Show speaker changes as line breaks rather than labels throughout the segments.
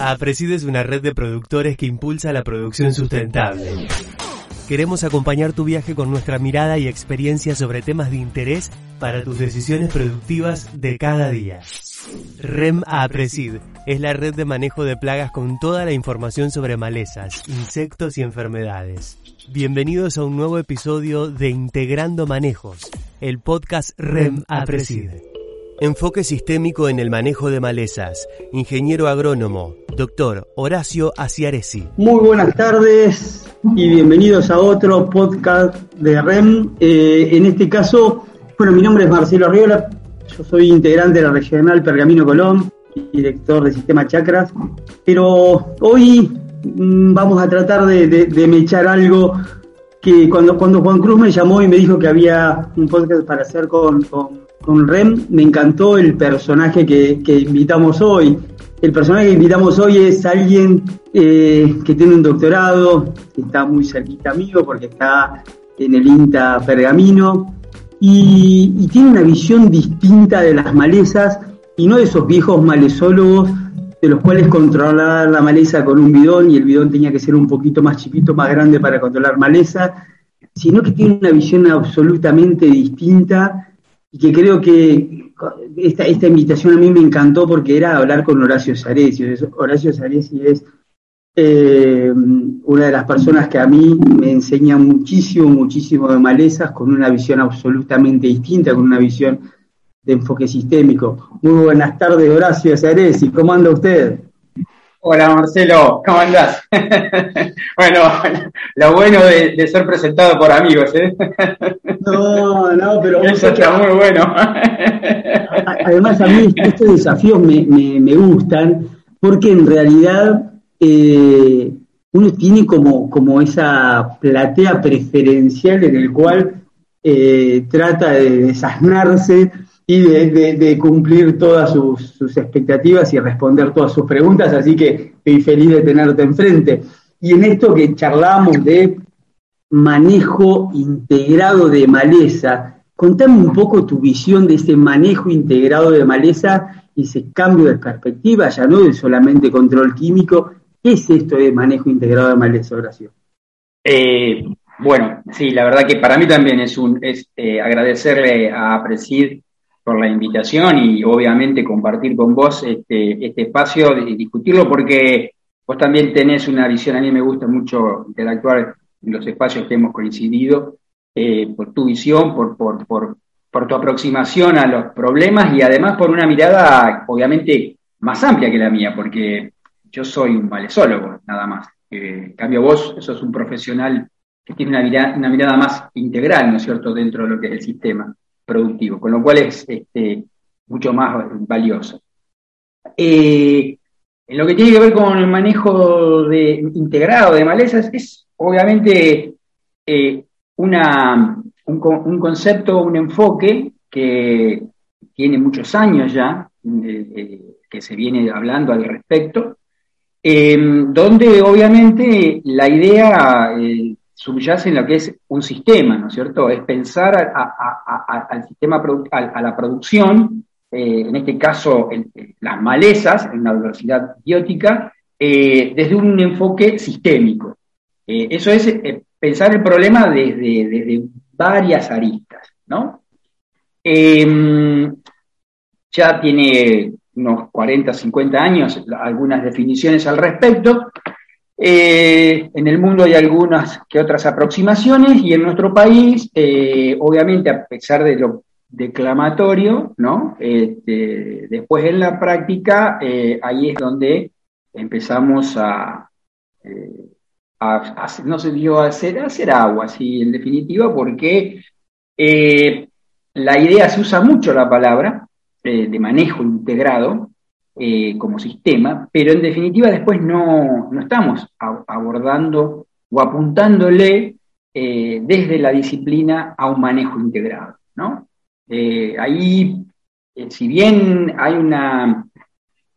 APRESID es una red de productores que impulsa la producción sustentable. Queremos acompañar tu viaje con nuestra mirada y experiencia sobre temas de interés para tus decisiones productivas de cada día. REM APRESID es la red de manejo de plagas con toda la información sobre malezas, insectos y enfermedades. Bienvenidos a un nuevo episodio de Integrando Manejos, el podcast REM APRESID. Enfoque sistémico en el manejo de malezas. Ingeniero agrónomo, doctor Horacio Aciaresi.
Muy buenas tardes y bienvenidos a otro podcast de REM. Eh, en este caso, bueno, mi nombre es Marcelo Arriola, yo soy integrante de la regional Pergamino Colón, director de Sistema Chacras, pero hoy mm, vamos a tratar de, de, de mechar algo que cuando, cuando Juan Cruz me llamó y me dijo que había un podcast para hacer con, con con Rem me encantó el personaje que, que, invitamos hoy. El personaje que invitamos hoy es alguien eh, que tiene un doctorado, que está muy cerquita mío porque está en el INTA Pergamino y, y, tiene una visión distinta de las malezas y no de esos viejos malezólogos de los cuales controlar la maleza con un bidón y el bidón tenía que ser un poquito más chiquito, más grande para controlar maleza, sino que tiene una visión absolutamente distinta y que creo que esta, esta invitación a mí me encantó porque era hablar con Horacio Saresi. Horacio Saresi es eh, una de las personas que a mí me enseña muchísimo, muchísimo de malezas, con una visión absolutamente distinta, con una visión de enfoque sistémico. Muy buenas tardes, Horacio Saresi. ¿Cómo anda usted?
Hola Marcelo, ¿cómo andás? bueno, lo bueno de, de, ser presentado por amigos, ¿eh?
No, no, pero...
Eso está muy bueno.
Además a mí estos desafíos me, me, me gustan porque en realidad eh, uno tiene como, como esa platea preferencial en el cual eh, trata de desasnarse y de, cumplir todas sus, expectativas y responder todas sus preguntas, así que estoy feliz de tenerte enfrente. Y en esto que charlamos de manejo integrado de maleza, contame un poco tu visión de ese manejo integrado de maleza y ese cambio de perspectiva, ya no de solamente control químico. ¿Qué es esto de manejo integrado de maleza, Horacio?
Eh, bueno, sí, la verdad que para mí también es eh, agradecerle a Presid por la invitación y obviamente compartir con vos este, este espacio y discutirlo porque vos también tenés una visión, a mí me gusta mucho interactuar en los espacios que hemos coincidido, eh, por tu visión, por, por, por, por, tu aproximación a los problemas y además por una mirada obviamente más amplia que la mía, porque yo soy un malezólogo, nada más. Eh, en cambio vos sos un profesional que tiene una mirada, una mirada más integral, ¿no es cierto?, dentro de lo que es el sistema productivo, con lo cual es este, mucho más valioso. Eh, en lo que tiene que ver con el manejo de, integrado de malezas, es obviamente eh, una, un, concepto, un enfoque que tiene muchos años ya, eh, eh, que se viene hablando al respecto, donde obviamente la idea subyace en lo que es un sistema, ¿no es cierto? Es pensar al sistema, a, la producción, eh, en este caso las malezas, en la diversidad biótica, eh, desde un enfoque sistémico. Eh, eso es pensar el problema desde, desde varias aristas, ¿no? Em, ya tiene unos 40, 50 años algunas definiciones al respecto, eh, en el mundo hay algunas que otras aproximaciones y en nuestro país, eh, obviamente, a pesar de lo declamatorio, ¿no? Este, después en la práctica, eh, ahí es donde empezamos a, no se dio a hacer, a hacer agua, sí, en definitiva, porque la idea se usa mucho la palabra de manejo integrado, eh, como sistema, pero en definitiva después no, no estamos abordando o apuntándole eh, desde la disciplina a un manejo integrado. ¿no? Eh, ahí, eh, si bien hay una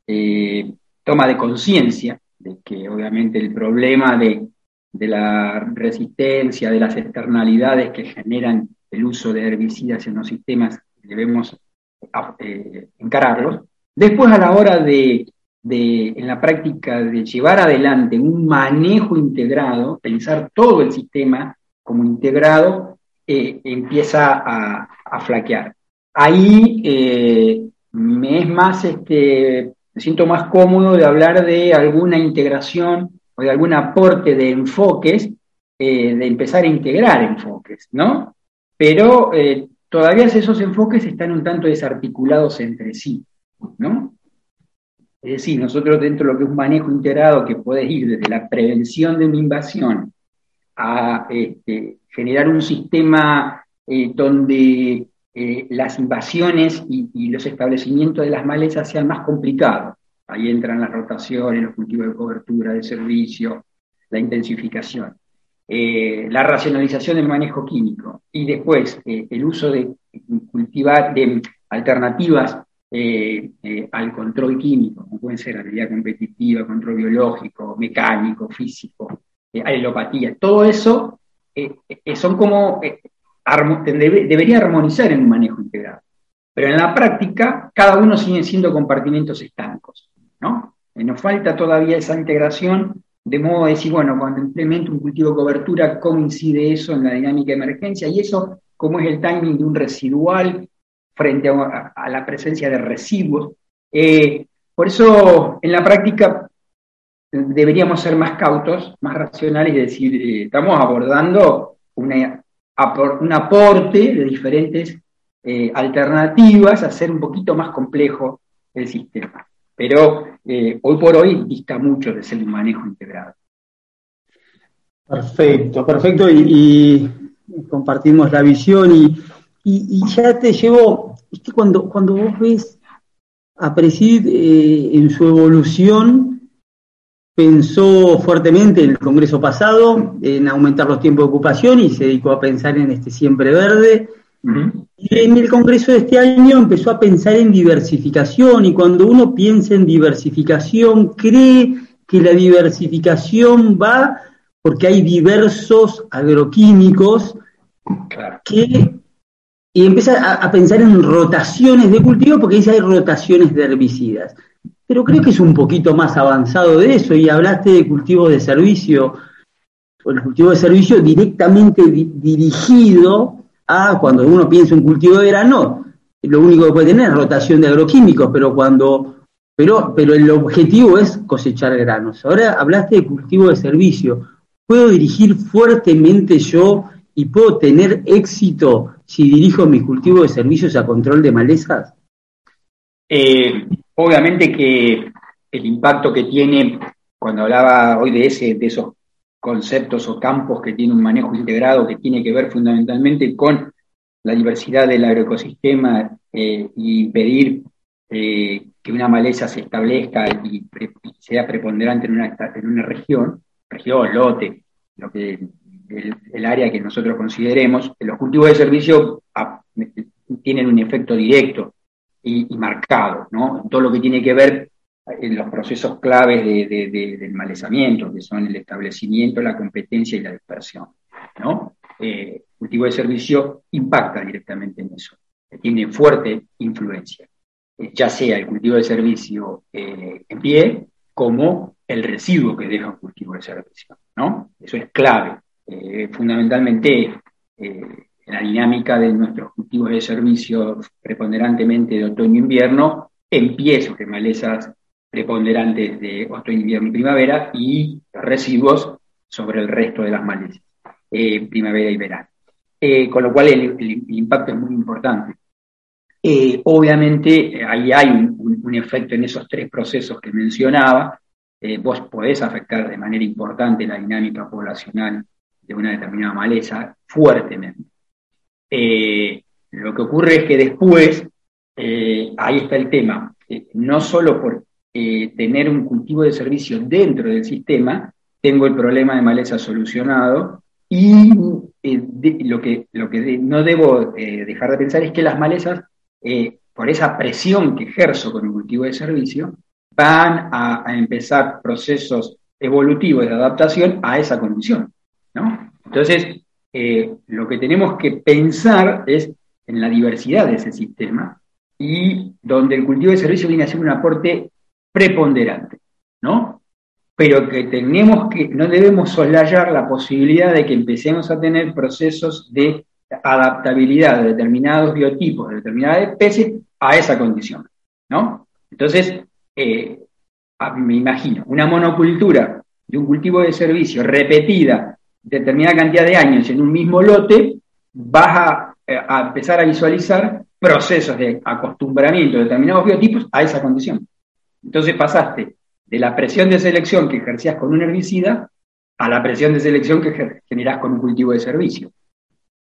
eh, toma de conciencia de que obviamente el problema de, de la resistencia, de las externalidades que generan el uso de herbicidas en los sistemas, debemos encararlos, Después, a la hora de, de, en la práctica de llevar adelante un manejo integrado, pensar todo el sistema como integrado, eh, empieza a, flaquear. Ahí eh, me es más, este, me siento más cómodo de hablar de alguna integración o de algún aporte de enfoques, eh, de empezar a integrar enfoques, ¿no? Pero todavía esos enfoques están un tanto desarticulados entre sí, ¿no? Es decir, nosotros dentro de lo que es un manejo integrado que puede ir desde la prevención de una invasión a este, generar un sistema eh, donde eh, las invasiones y, los establecimientos de las malezas sean más complicados. Ahí entran las rotaciones, los cultivos de cobertura, de servicio, la intensificación, eh, la racionalización del manejo químico y después el uso de cultivar de alternativas al control químico, como pueden ser habilidad competitiva, control biológico, mecánico, físico, alelopatía, todo eso eh, eh, son como, eh, debería armonizar en un manejo integrado. Pero en la práctica, cada uno sigue siendo compartimentos estancos, ¿no? nos falta todavía esa integración, de modo de decir, bueno, cuando implemento un cultivo de cobertura, ¿cómo incide eso en la dinámica de emergencia? Y eso, ¿cómo es el timing de un residual frente a, la presencia de residuos? por eso, en la práctica, deberíamos ser más cautos, más racionales y decir, eh, estamos abordando un aporte de diferentes eh, alternativas, hacer un poquito más complejo el sistema. Pero eh, hoy por hoy dista mucho de ser un manejo integrado.
Perfecto, perfecto, y, compartimos la visión y, ya te llevo, es que cuando, cuando vos ves a Presid en su evolución, pensó fuertemente en el Congreso pasado en aumentar los tiempos de ocupación y se dedicó a pensar en este siempre verde. Y en el Congreso de este año empezó a pensar en diversificación y cuando uno piensa en diversificación cree que la diversificación va porque hay diversos agroquímicos que y empieza a, pensar en rotaciones de cultivo porque dice hay rotaciones de herbicidas pero creo que es un poquito más avanzado de eso y hablaste de cultivo de servicio, o el cultivo de servicio directamente dirigido a cuando uno piensa en cultivo de grano, lo único que puede tener es rotación de agroquímicos, pero cuando pero, pero el objetivo es cosechar granos. Ahora hablaste de cultivo de servicio. ¿Puedo dirigir fuertemente yo y puedo tener éxito si dirijo mis cultivos de servicios a control de malezas?
Eh, Obviamente que el impacto que tiene, cuando hablaba hoy de, ese, de esos conceptos o campos que tiene un manejo integrado, que tiene que ver fundamentalmente con la diversidad del agroecosistema eh, y impedir eh, que una maleza se establezca y, sea preponderante en una, en una región, región, lote, lo que, el, área que nosotros consideremos, los cultivos de servicio tienen un efecto directo y, marcado, ¿no? Todo lo que tiene que ver en los procesos claves del malezamiento, que son el establecimiento, la competencia y la dispersión, ¿no? Eh, cultivo de servicio impacta directamente en eso, tiene fuerte influencia, eh, ya sea el cultivo de servicio eh, en pie como el residuo que deja un cultivo de servicio. Eso es clave. Fundamentalmente, en la dinámica de nuestros cultivos de servicio preponderantemente de otoño-invierno, en pie sobre malezas preponderantes de otoño, invierno y primavera y residuos sobre el resto de las malezas, eh, primavera y verano. Eh, con lo cual el, impacto es muy importante. Eh, obviamente ahí hay un, un, efecto en esos tres procesos que mencionaba. vos podés afectar de manera importante la dinámica poblacional de una determinada maleza fuertemente. Eh, lo que ocurre es que después, eh, ahí está el tema, eh, no solo por tener un cultivo de servicio dentro del sistema, tengo el problema de maleza solucionado y lo que, lo que no debo dejar de pensar es que las malezas, por esa presión que ejerzo con el cultivo de servicio, van a, a empezar procesos evolutivos de adaptación a esa condición. ¿No? Entonces, eh, lo que tenemos que pensar es en la diversidad de ese sistema y donde el cultivo de servicio viene a ser un aporte preponderante, ¿no? Pero que tenemos que, no debemos soslayar la posibilidad de que empecemos a tener procesos de adaptabilidad de determinados biotipos, de determinadas especies a esa condición, ¿no? Entonces, eh, me imagino, una monocultura de un cultivo de servicio repetida determinada cantidad de años en un mismo lote, vas eh, a, empezar a visualizar procesos de acostumbramiento de determinados biotipos a esa condición. Entonces pasaste de la presión de selección que ejercías con un herbicida a la presión de selección que generás con un cultivo de servicio.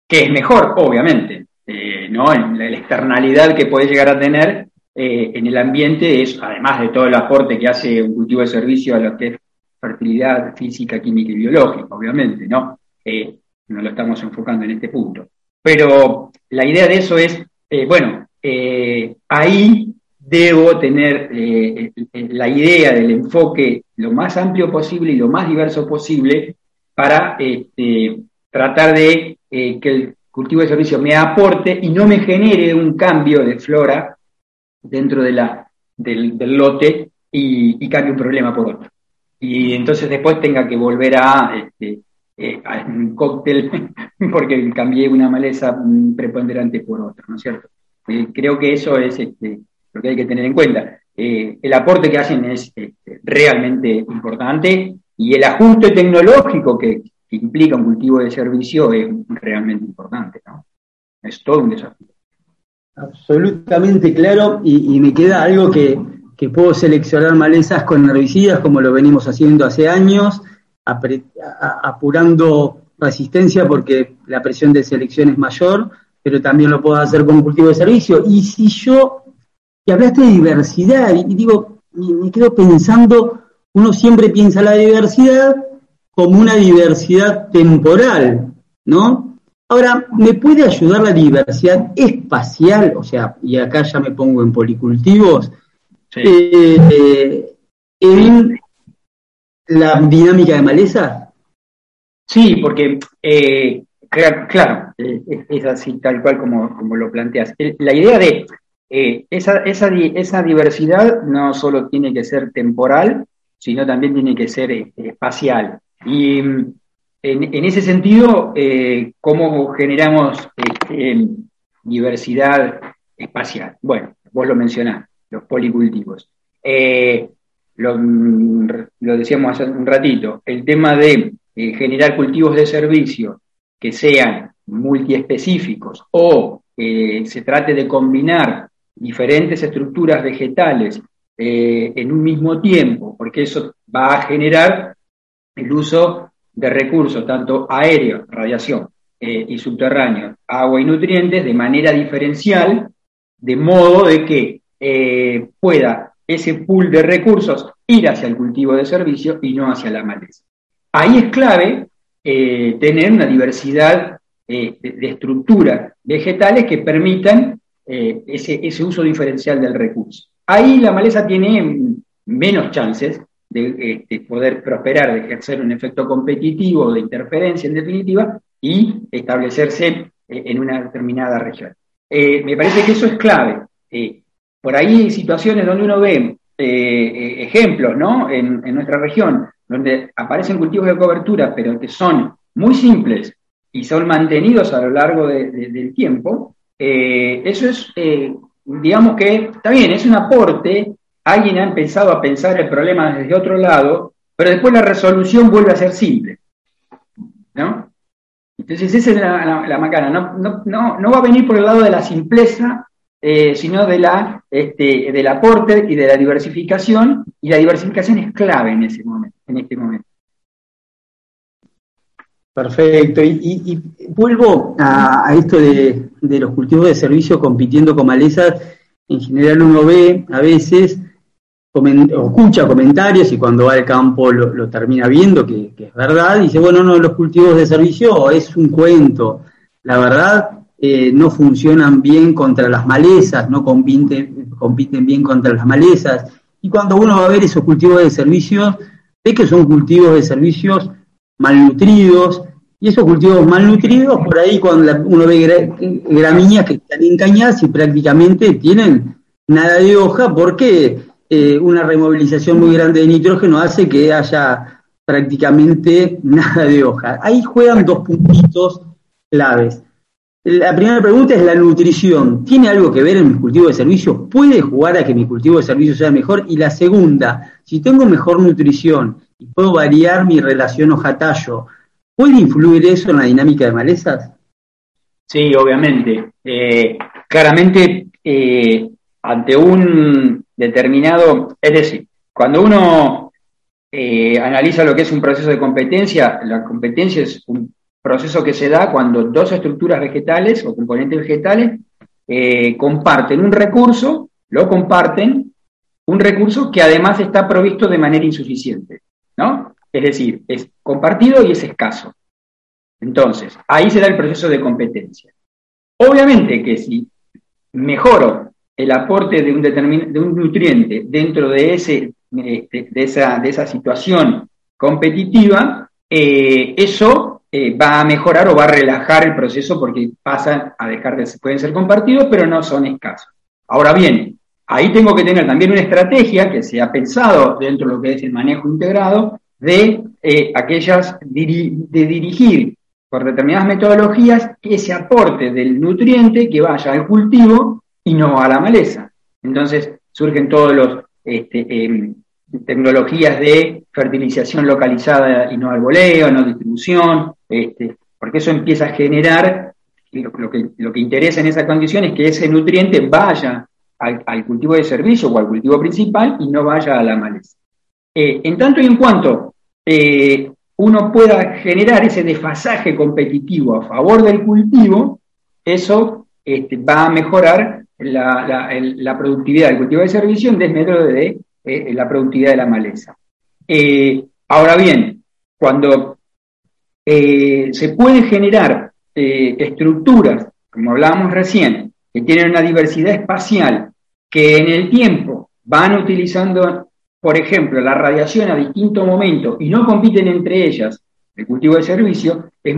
Que es mejor, obviamente, eh, ¿no? La externalidad que puede llegar a tener eh, en el ambiente es, además de todo el aporte que hace un cultivo de servicio a lo que es fertilidad física, química y biológica, obviamente, ¿no? Eh, no lo estamos enfocando en este punto. Pero la idea de eso es, eh, bueno, ahí debo tener la idea del enfoque lo más amplio posible y lo más diverso posible para este, tratar de que el cultivo de servicio me aporte y no me genere un cambio de flora dentro de la, del, lote y, cambie un problema por otro. Y entonces después tenga que volver a, este, eh, un cóctel porque cambié una maleza preponderante por otra, ¿no es cierto? Eh, creo que eso es este, lo que hay que tener en cuenta. Eh, el aporte que hacen es este, realmente importante y el ajuste tecnológico que, que, implica un cultivo de servicio es realmente importante. ¿no? Es todo un desafío.
Absolutamente claro, y, me queda algo que, puedo seleccionar malezas con herbicidas como lo venimos haciendo hace años, apurando resistencia porque la presión de selección es mayor, pero también lo puedo hacer con cultivo de servicio. Y si yo, y hablaste de diversidad, y, digo, me quedo pensando, uno siempre piensa la diversidad como una diversidad temporal, ¿no? Ahora, ¿me puede ayudar la diversidad espacial? O sea, y acá ya me pongo en policultivos, eh, en la dinámica de maleza.
Sí, porque, eh, claro, eh, es así tal cual como, como lo planteas. La idea de esa, esa, esa diversidad no solo tiene que ser temporal, sino también tiene que ser espacial. Y en, ese sentido, eh, ¿cómo generamos diversidad espacial? Bueno, vos lo mencionás, los policultivos. Eh, lo, decíamos hace un ratito, el tema de eh, generar cultivos de servicio que sean multiespecíficos o se trate de combinar diferentes estructuras vegetales en un mismo tiempo, porque eso va a generar el uso de recursos, tanto aéreos, radiación, eh, y subterráneos, agua y nutrientes, de manera diferencial, de modo de que eh, pueda ese pool de recursos ir hacia el cultivo de servicio y no hacia la maleza. Ahí es clave eh, tener una diversidad de, estructuras vegetales que permitan ese, uso diferencial del recurso. Ahí la maleza tiene menos chances de, poder prosperar, de ejercer un efecto competitivo, de interferencia en definitiva, y establecerse eh, en una determinada región. Eh, me parece que eso es clave. Eh, por ahí hay situaciones donde uno ve ejemplos ¿no? En, nuestra región, donde aparecen cultivos de cobertura, pero que son muy simples y son mantenidos a lo largo del tiempo, eso es, digamos que está bien, es un aporte alguien ha empezado a pensar el problema desde otro lado, pero después la resolución vuelve a ser simple. ¿No? Entonces esa es la, macana, no, no, va a venir por el lado de la simpleza, eh, sino de la, este, del aporte y de la diversificación, y la diversificación es clave en, ese momento, en este momento.
Perfecto, y, vuelvo a, esto de, de, los cultivos de servicio compitiendo con malezas, en general uno ve a veces o escucha comentarios y cuando va al campo lo, termina viendo, que, es verdad, dice, bueno, no, los cultivos de servicio es un cuento. La verdad, eh, no funcionan bien contra las malezas, no compiten, compiten bien contra las malezas. Y cuando uno va a ver esos cultivos de servicios, ve que son cultivos de servicios malnutridos, y esos cultivos malnutridos, por ahí cuando uno ve gramíneas que están encañadas y prácticamente tienen nada de hoja, porque eh, una removilización muy grande de nitrógeno hace que haya prácticamente nada de hoja. Ahí juegan dos puntitos claves. La primera pregunta es la nutrición. ¿Tiene algo que ver en mi cultivo de servicio? ¿Puede jugar a que mi cultivo de servicio sea mejor? Y la segunda, si tengo mejor nutrición y puedo variar mi relación hoja-tallo, ¿puede influir eso en la dinámica de malezas?
Sí, obviamente. Eh, claramente, eh, ante un determinado, es decir, cuando uno eh, analiza lo que es un proceso de competencia, la competencia es un proceso que se da cuando dos estructuras vegetales o componentes vegetales eh, comparten un recurso, lo comparten, un recurso que además está provisto de manera insuficiente, ¿no? Es decir, es compartido y es escaso. Entonces, ahí se da el proceso de competencia. Obviamente que si mejoro el aporte de un, de un nutriente dentro de, ese, eh, de, esa, de esa situación competitiva, eh, eso eh, va a mejorar o va a relajar el proceso porque pasan a dejar de pueden ser compartidos, pero no son escasos. Ahora bien, ahí tengo que tener también una estrategia que se ha pensado dentro de lo que es el manejo integrado de eh, aquellas de dirigir por determinadas metodologías ese aporte del nutriente que vaya al cultivo y no a la maleza. Entonces surgen todos los este, em, tecnologías de fertilización localizada y no al voleo, no distribución, este, porque eso empieza a generar, lo, que, lo que interesa en esa condición es que ese nutriente vaya al, cultivo de servicio o al cultivo principal y no vaya a la maleza. Eh, en tanto y en cuanto eh, uno pueda generar ese desfasaje competitivo a favor del cultivo, eso este, va a mejorar la, productividad del cultivo de servicio en desmedro de eh, la productividad de la maleza. ahora bien, cuando eh, se pueden generar eh, estructuras, como hablábamos recién, que tienen una diversidad espacial, que en el tiempo van utilizando, por ejemplo, la radiación a distintos momentos y no compiten entre ellas, el cultivo de servicio, es,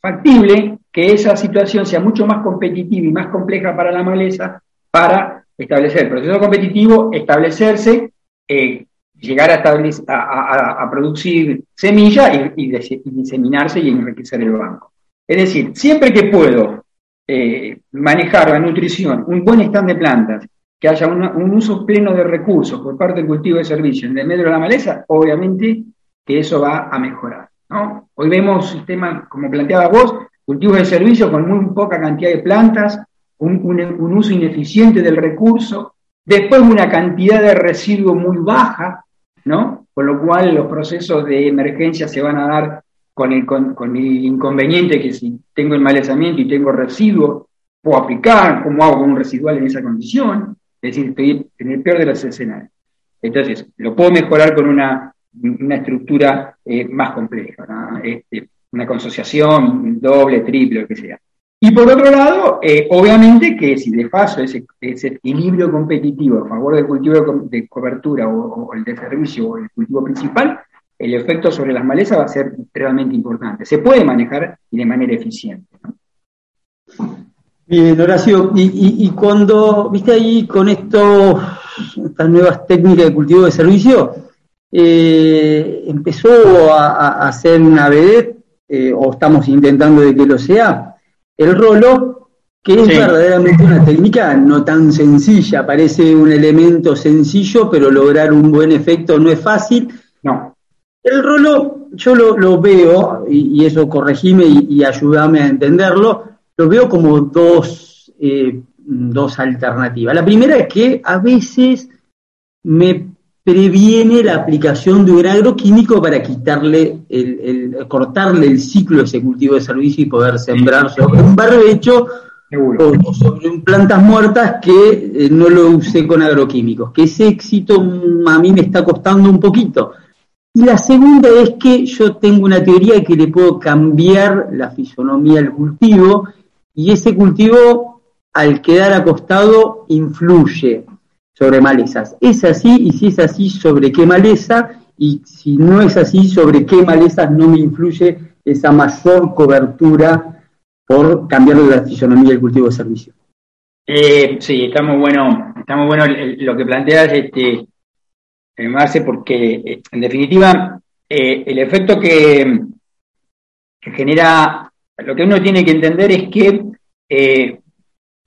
factible que esa situación sea mucho más competitiva y más compleja para la maleza para establecer el proceso competitivo, establecerse, eh, llegar a, a, producir semilla y, diseminarse y enriquecer el banco. Es decir, siempre que puedo eh, manejar la nutrición, un buen stand de plantas, que haya un uso pleno de recursos por parte del cultivo de servicio en el medio de la maleza, obviamente que eso va a mejorar. Hoy vemos sistemas, como planteaba vos, cultivos de servicio con muy poca cantidad de plantas, un, un uso ineficiente del recurso, después una cantidad de residuo muy baja, ¿no? Con lo cual los procesos de emergencia se van a dar con el, con, el inconveniente que si tengo enmalezamiento y tengo residuo, puedo aplicar, ¿cómo hago con un residual en esa condición? Es decir, estoy en el peor de los escenarios. Entonces, lo puedo mejorar con una, una estructura eh, más compleja, este, una consociación doble, triple, lo que sea. Y por otro lado, eh, obviamente que si de paso ese, equilibrio competitivo a favor del cultivo de, cobertura o, el de servicio o el cultivo principal, el efecto sobre las malezas va a ser realmente importante. Se puede manejar y de manera eficiente.
Bien, Horacio, y, cuando, viste ahí con esto, estas nuevas técnicas de cultivo de servicio, eh, empezó a, hacer una vedette, eh, o estamos intentando de que lo sea, el rolo, que es verdaderamente una técnica no tan sencilla, parece un elemento sencillo, pero lograr un buen efecto no es fácil. No. El rolo, yo lo, veo, y, eso corregime y, ayúdame a entenderlo, lo veo como dos, eh, dos alternativas. La primera es que a veces me previene la aplicación de un agroquímico para quitarle, el, cortarle el ciclo de ese cultivo de servicio y poder sembrar sobre un barbecho o, sobre plantas muertas que eh, no lo use con agroquímicos. Que ese éxito a mí me está costando un poquito. Y la segunda es que yo tengo una teoría que le puedo cambiar la fisonomía al cultivo y ese cultivo al quedar acostado influye sobre malezas. ¿Es así? Y si es así, ¿sobre qué maleza? Y si no es así, ¿sobre qué malezas no me influye esa mayor cobertura por cambiar la fisonomía del cultivo de servicio?
Eh, sí, está muy bueno, está muy bueno lo que planteas, este, eh, Marce, porque eh, en definitiva el efecto que, genera, lo que uno tiene que entender es que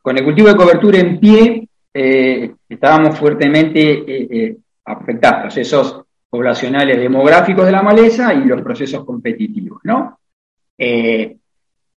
con el cultivo de cobertura en pie estábamos fuertemente afectados, esos poblacionales demográficos de la maleza y los procesos competitivos, ¿no?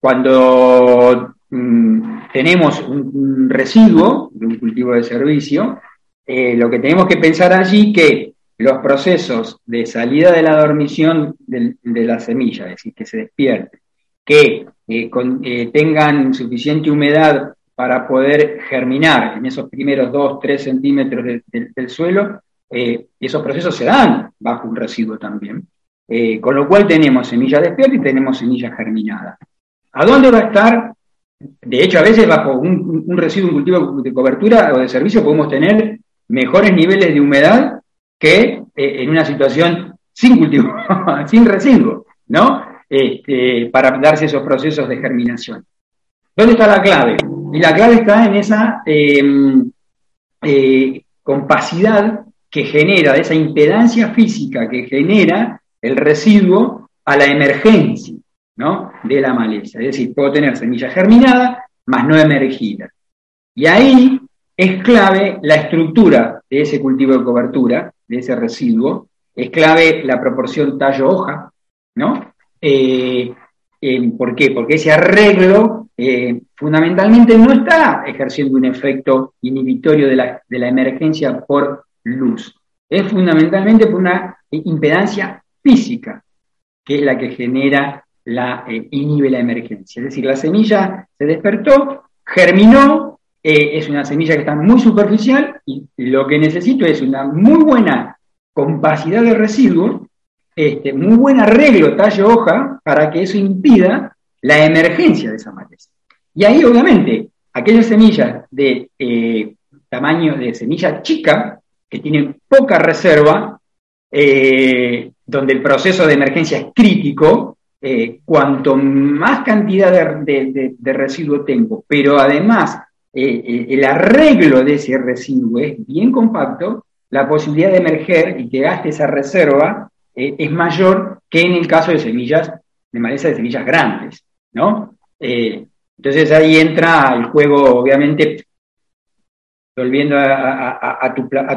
cuando Mm, tenemos un, residuo de un cultivo de servicio, eh, lo que tenemos que pensar allí que los procesos de salida de la dormición de, la semilla, es decir, que se despierte, que eh, eh, tengan suficiente humedad para poder germinar en esos primeros 2, 3 centímetros del suelo, esos procesos se dan bajo un residuo también. con lo cual tenemos semilla despierta y tenemos semilla germinada. ¿A dónde va a estar de hecho, a veces bajo un, residuo, un cultivo de cobertura o de servicio podemos tener mejores niveles de humedad que eh, en una situación sin cultivo, sin residuo, ¿no? Este, para darse esos procesos de germinación. ¿Dónde está la clave? Y la clave está en esa em, eh, compacidad que genera, de esa impedancia física que genera el residuo a la emergencia de la maleza. Es decir, puedo tener semilla germinada, más no emergida. Y ahí es clave la estructura de ese cultivo de cobertura, de ese residuo, es clave la proporción tallo-hoja, ¿no? Eh, ¿Por qué? Porque ese arreglo eh, fundamentalmente no está ejerciendo un efecto inhibitorio de la, emergencia por luz. Es fundamentalmente por una impedancia física, que es la que genera la, eh, inhibe la emergencia. Es decir, la semilla se despertó, germinó, eh, es una semilla que está muy superficial y lo que necesito es una muy buena compacidad de residuos, este, muy buen arreglo tallo-hoja para que eso impida la emergencia de esa maleza. Y ahí, obviamente, aquellas semillas de eh, tamaño de semilla chica, que tienen poca reserva, donde el proceso de emergencia es crítico, eh, cuanto más cantidad de, residuo tengo, pero además eh, eh, el arreglo de ese residuo es bien compacto, la posibilidad de emerger y que gaste esa reserva es mayor que en el caso de semillas, de maleza de semillas grandes, ¿no? Entonces ahí entra el juego, obviamente, volviendo a,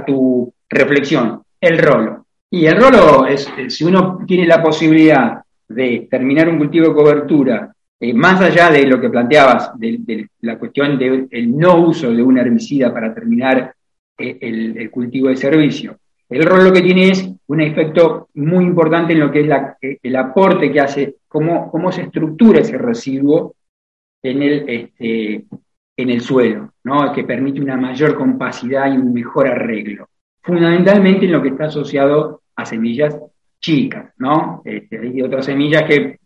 tu, reflexión, el rolo. Y el rolo es, si uno tiene la posibilidad de terminar un cultivo de cobertura, eh, más allá de lo que planteabas, de, la cuestión del no uso de un herbicida para terminar eh, el, cultivo de servicio, el rol lo que tiene es un efecto muy importante en lo que es eh, el aporte que hace, cómo se estructura ese residuo en el, este, en el suelo, ¿no? que permite una mayor compacidad y un mejor arreglo. Fundamentalmente en lo que está asociado a semillas chicas, ¿no? Este, hay otras semillas que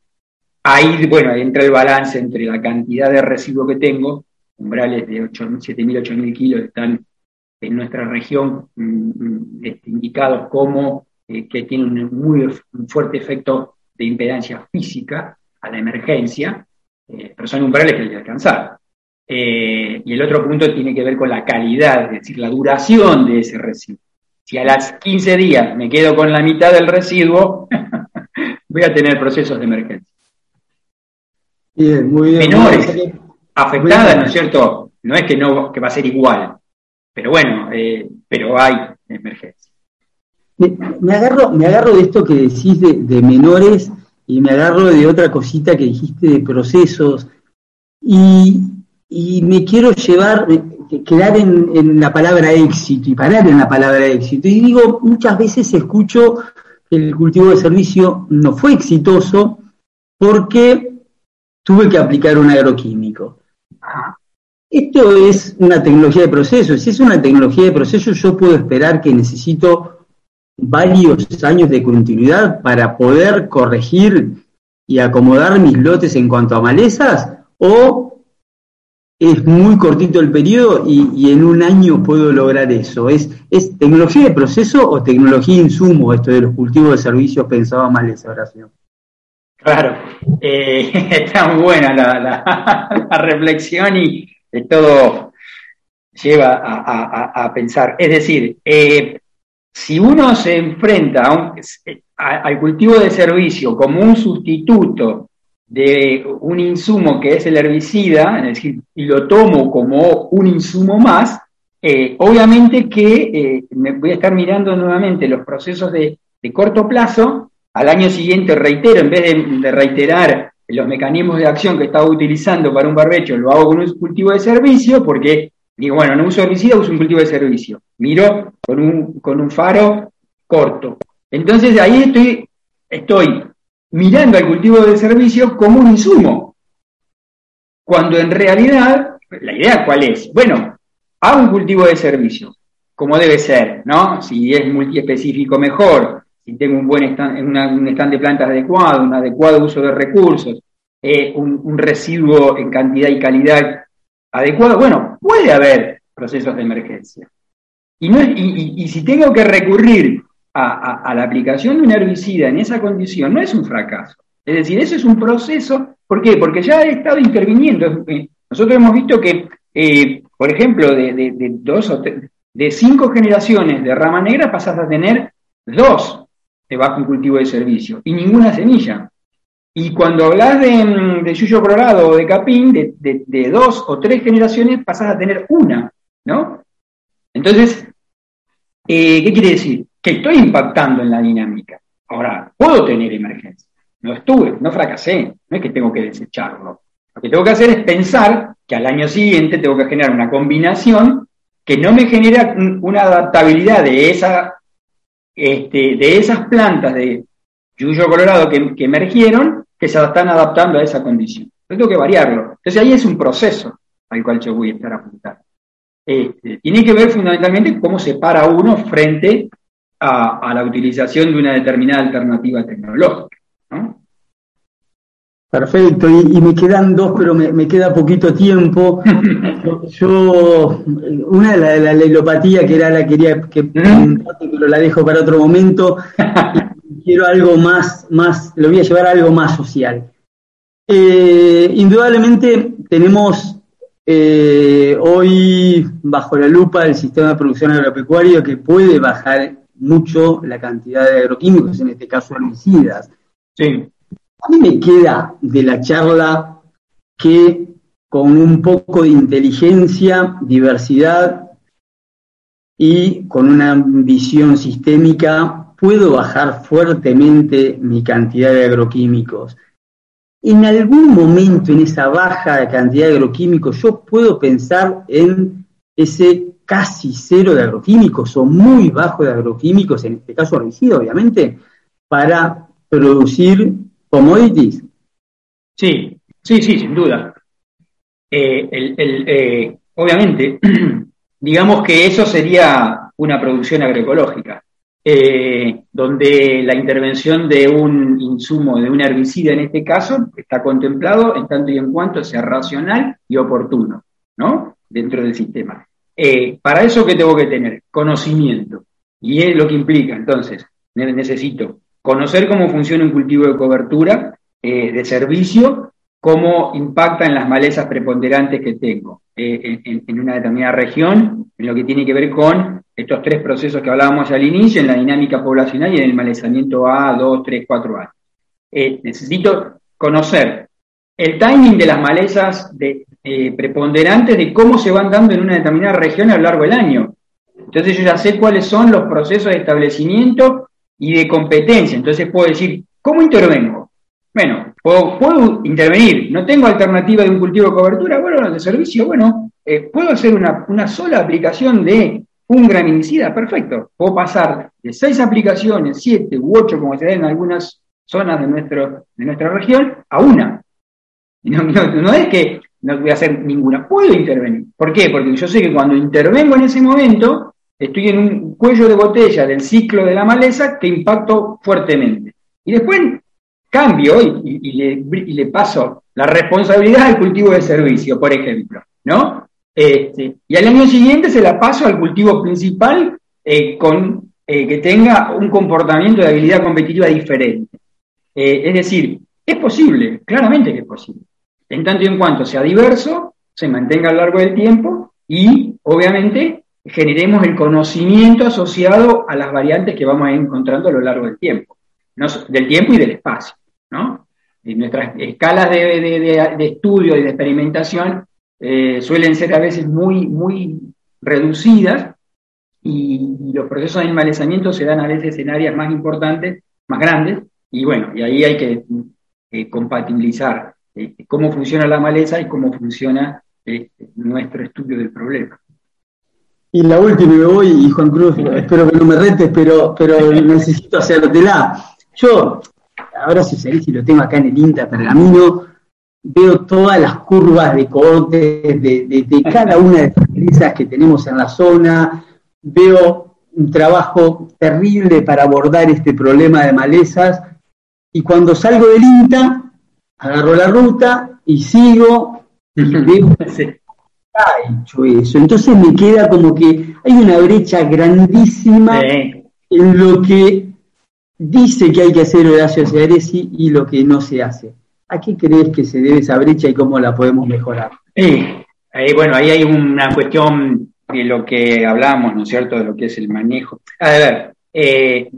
ahí, bueno, entra el balance entre la cantidad de residuo que tengo, umbrales de 7.000, 8.000 kilos están en nuestra región mm, mm, este, indicados como eh, que tienen un muy fuerte efecto de impedancia física a la emergencia, eh, pero son umbrales que hay que alcanzar. Eh, y el otro punto tiene que ver con la calidad, es decir, la duración de ese residuo. Si a las 15 días me quedo con la mitad del residuo, voy a tener procesos de emergencia.
Bien, muy bien.
Menores, afectadas, ¿no es cierto? No es que, no, que va a ser igual, pero bueno, eh, pero hay emergencia.
Me, agarro, me agarro de esto que decís de, menores y me agarro de otra cosita que dijiste de procesos y, y me quiero llevar, quedar en, la palabra éxito y parar en la palabra éxito. Y digo, muchas veces escucho que el cultivo de servicio no fue exitoso porque tuve que aplicar un agroquímico. Esto es una tecnología de proceso. Si es una tecnología de proceso, yo puedo esperar que necesito varios años de continuidad para poder corregir y acomodar mis lotes en cuanto a malezas, o es muy cortito el periodo y, en un año puedo lograr eso. ¿Es, ¿Es tecnología de proceso o tecnología de insumo esto de los cultivos de servicios pensaba mal esa oración?
Claro, eh, está muy buena la, reflexión y todo, lleva a, pensar. Es decir, eh, si uno se enfrenta al cultivo de servicio como un sustituto de un insumo que es el herbicida, es decir, y lo tomo como un insumo más, eh, obviamente que eh, me voy a estar mirando nuevamente los procesos de, corto plazo, al año siguiente reitero, en vez de, reiterar los mecanismos de acción que estaba utilizando para un barbecho, lo hago con un cultivo de servicio, porque digo, bueno, no uso herbicida, uso un cultivo de servicio. Miro con un, con un faro corto. Entonces ahí estoy, estoy mirando al cultivo de servicio como un insumo, cuando en realidad, la idea cuál es? Bueno, hago un cultivo de servicio, como debe ser, ¿no? Si es multiespecífico, mejor. Si tengo un buen stand, un stand de plantas adecuado, un adecuado uso de recursos, eh, un, residuo en cantidad y calidad adecuado, bueno, puede haber procesos de emergencia. Y, si tengo que recurrir a, la aplicación de un herbicida en esa condición, no es un fracaso. Es decir, eso es un proceso. ¿Por qué? Porque ya he estado interviniendo. Eh, nosotros hemos visto que eh, por ejemplo, de, dos o de cinco generaciones de rama negra pasas a tener dos de bajo cultivo de servicio y ninguna semilla. Y cuando hablas de, de yuyo colorado o de capín, de, dos o tres generaciones pasas a tener una, ¿no? Entonces, eh, ¿qué quiere decir? Que estoy impactando en la dinámica. Ahora, puedo tener emergencia. No estuve, no fracasé, no es que tengo que desecharlo. Lo que tengo que hacer es pensar que al año siguiente tengo que generar una combinación que no me genera una adaptabilidad de, esa, este, de esas plantas de yuyo colorado que, emergieron, que se están adaptando a esa condición. Entonces tengo que variarlo. Entonces ahí es un proceso al cual yo voy a estar apuntando. Este, tiene que ver fundamentalmente cómo se para uno frente a, a la utilización de una determinada alternativa tecnológica. ¿no?
Perfecto, y, me quedan dos, pero me, queda poquito tiempo. Yo, una de la, la lelopatía, que era la quería que pero la dejo para otro momento. quiero algo más, más, lo voy a llevar a algo más social. Eh, indudablemente tenemos eh, hoy bajo la lupa el sistema de producción agropecuario que puede bajar mucho la cantidad de agroquímicos, en este caso herbicidas. Sí. A mí me queda de la charla que con un poco de inteligencia, diversidad y con una visión sistémica puedo bajar fuertemente mi cantidad de agroquímicos. En algún momento en esa baja cantidad de agroquímicos yo puedo pensar en ese casi cero de agroquímicos o muy bajo de agroquímicos, en este caso herbicida obviamente, para producir commodities.
Sí, sí, sí, sin duda. Eh, eh, obviamente, digamos que eso sería una producción agroecológica, eh, donde la intervención de un insumo, de un herbicida en este caso, está contemplado en tanto y en cuanto sea racional y oportuno, ¿no? Dentro del sistema. para eso, ¿qué tengo que tener? Conocimiento. Y es lo que implica, entonces, necesito conocer cómo funciona un cultivo de cobertura eh, de servicio, cómo impacta en las malezas preponderantes que tengo eh, en, una determinada región, en lo que tiene que ver con estos tres procesos que hablábamos al inicio, en la dinámica poblacional y en el malezamiento A, 2, 3, 4 años. Eh, necesito conocer el timing de las malezas de, preponderantes de cómo se van dando en una determinada región a lo largo del año. Entonces yo ya sé cuáles son los procesos de establecimiento y de competencia. Entonces puedo decir, ¿cómo intervengo? Bueno, puedo, intervenir, no tengo alternativa de un cultivo de cobertura, bueno, de servicio, bueno, eh, puedo hacer una, sola aplicación de un graminicida, perfecto. Puedo pasar de seis aplicaciones, siete u ocho, como se da en algunas zonas de, nuestro, de nuestra región, a una. No, no, es que no voy a hacer ninguna, puedo intervenir. ¿Por qué? Porque yo sé que cuando intervengo en ese momento, estoy en un cuello de botella del ciclo de la maleza que impacto fuertemente. Y después cambio y, le, paso la responsabilidad al cultivo de servicio, por ejemplo, ¿no? Este, y al año siguiente se la paso al cultivo principal eh, con eh, que tenga un comportamiento de habilidad competitiva diferente. Eh, es decir, es posible, claramente que es posible. En tanto y en cuanto sea diverso, se mantenga a lo largo del tiempo y obviamente generemos el conocimiento asociado a las variantes que vamos encontrando a lo largo del tiempo, del tiempo y del espacio. ¿no? Nuestras escalas de, estudio y de experimentación eh, suelen ser a veces muy, muy reducidas y, los procesos de animalizamiento se dan a veces en áreas más importantes, más grandes, y bueno, y ahí hay que eh, compatibilizar eh, cómo funciona la maleza y cómo funciona nuestro estudio del problema.
Y la última, me voy, y Juan Cruz, espero que no me retes, pero, pero necesito hacértela. Yo, ahora si si lo tengo acá en el INTA Pergamino, veo todas las curvas de cortes de, de, cada una de las empresas que tenemos en la zona, veo un trabajo terrible para abordar este problema de malezas, y cuando salgo del INTA, agarro la ruta y sigo y veo ha hecho eso. Entonces me queda como que hay una brecha grandísima en lo que dice que hay que hacer Horacio Cearesi y lo que no se hace. ¿A qué crees que se debe esa brecha y cómo la podemos mejorar?
bueno, ahí hay una cuestión de lo que hablamos, ¿no es cierto?, de lo que es el manejo. A ver, eh,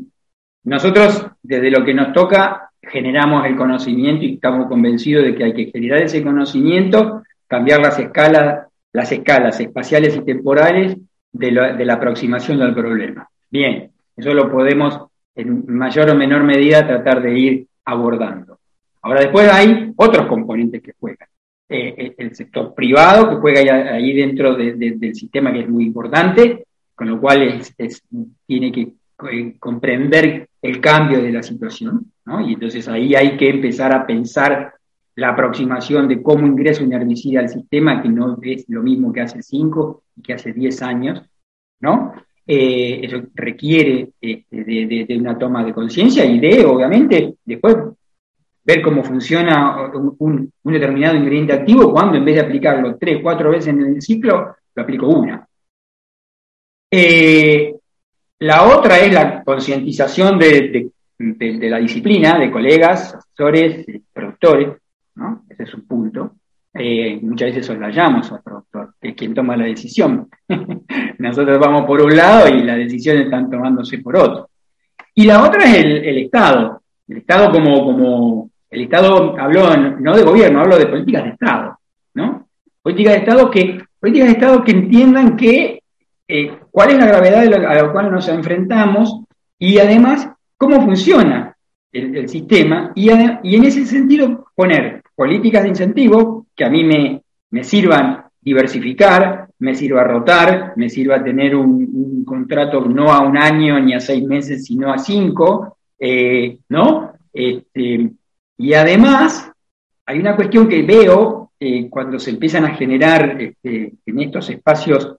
nosotros desde lo que nos toca generamos el conocimiento y estamos convencidos de que hay que generar ese conocimiento, cambiar las escalas las escalas espaciales y temporales de la, aproximación del problema. Bien, eso lo podemos en mayor o menor medida tratar de ir abordando. Ahora después hay otros componentes que juegan. Eh, eh, el sector privado que juega ahí, dentro del sistema que es muy importante, con lo cual tiene que eh, comprender el cambio de la situación, ¿no? y entonces ahí hay que empezar a pensar la aproximación de cómo ingresa un herbicida al sistema, que no es lo mismo que hace 5 y que hace 10 años, ¿no? Eh, eso requiere este, de, una toma de conciencia y de, obviamente, después ver cómo funciona un, determinado ingrediente activo cuando en vez de aplicarlo tres, cuatro veces en el ciclo, lo aplico una. Eh, la otra es la concientización de, la disciplina, de colegas, asesores, productores, ese es un punto. Eh, muchas veces soslayamos al productor, que es quien toma la decisión. Nosotros vamos por un lado y las decisiones están tomándose por otro. Y la otra es el, Estado. El Estado como, como, el Estado habló no de gobierno, hablo de políticas de Estado, ¿no? Políticas de Estado que, políticas de Estado que entiendan que eh, cuál es la gravedad a la cual nos enfrentamos y además cómo funciona el, sistema y, en ese sentido poner políticas de incentivo que a mí me, me sirvan diversificar, me sirva rotar, me sirva tener un, contrato no a un año ni a seis meses, sino a cinco, eh, ¿no? Este, y además, hay una cuestión que veo eh, cuando se empiezan a generar este, en estos espacios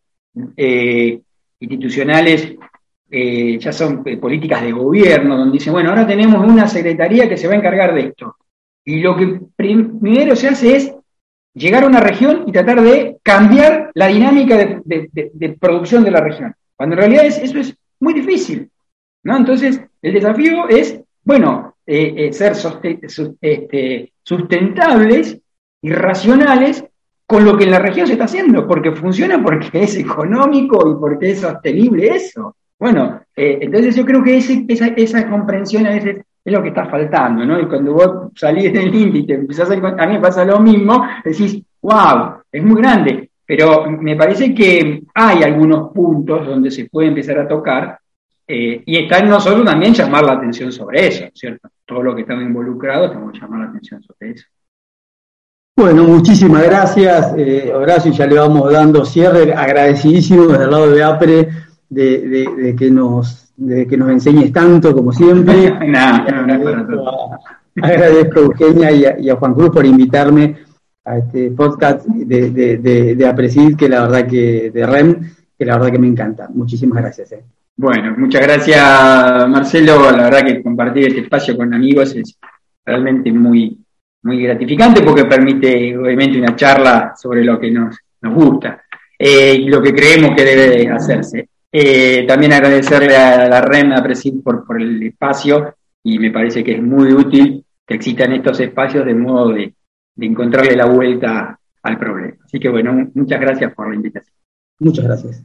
eh, institucionales, ya son políticas de gobierno, donde dicen, bueno, ahora tenemos una secretaría que se va a encargar de esto. Y lo que primero se hace es llegar a una región y tratar de cambiar la dinámica de, producción de la región. Cuando en realidad eso es muy difícil. ¿no? Entonces, el desafío es, bueno, eh, eh, ser este, sustentables y racionales con lo que en la región se está haciendo, porque funciona porque es económico y porque es sostenible eso. Bueno, eh, entonces yo creo que esa, comprensión a veces es lo que está faltando, ¿no? Y cuando vos salís del índice, empezás a a mí me pasa lo mismo, decís, wow, es muy grande, pero me parece que hay algunos puntos donde se puede empezar a tocar eh, y está en nosotros también llamar la atención sobre eso, ¿cierto? Todo lo que estamos involucrados tenemos que llamar la atención sobre eso.
Bueno, muchísimas gracias, eh, Horacio, ya le vamos dando cierre, agradecidísimo desde el lado de APRE de que nos de que nos enseñes tanto como siempre. agradezco, a, Eugenia y a, Juan Cruz por invitarme a este podcast de, de, de, que la verdad que, de REM, que la verdad que me encanta. Muchísimas gracias. Eh.
Bueno, muchas gracias Marcelo. La verdad que compartir este espacio con amigos es realmente muy, muy gratificante porque permite obviamente una charla sobre lo que nos, nos gusta eh, y lo que creemos que debe hacerse. Eh, también agradecerle a la REM, a Presid por, por el espacio y me parece que es muy útil que existan estos espacios de modo de, de encontrarle la vuelta al problema. Así que bueno, muchas gracias por la invitación.
Muchas gracias.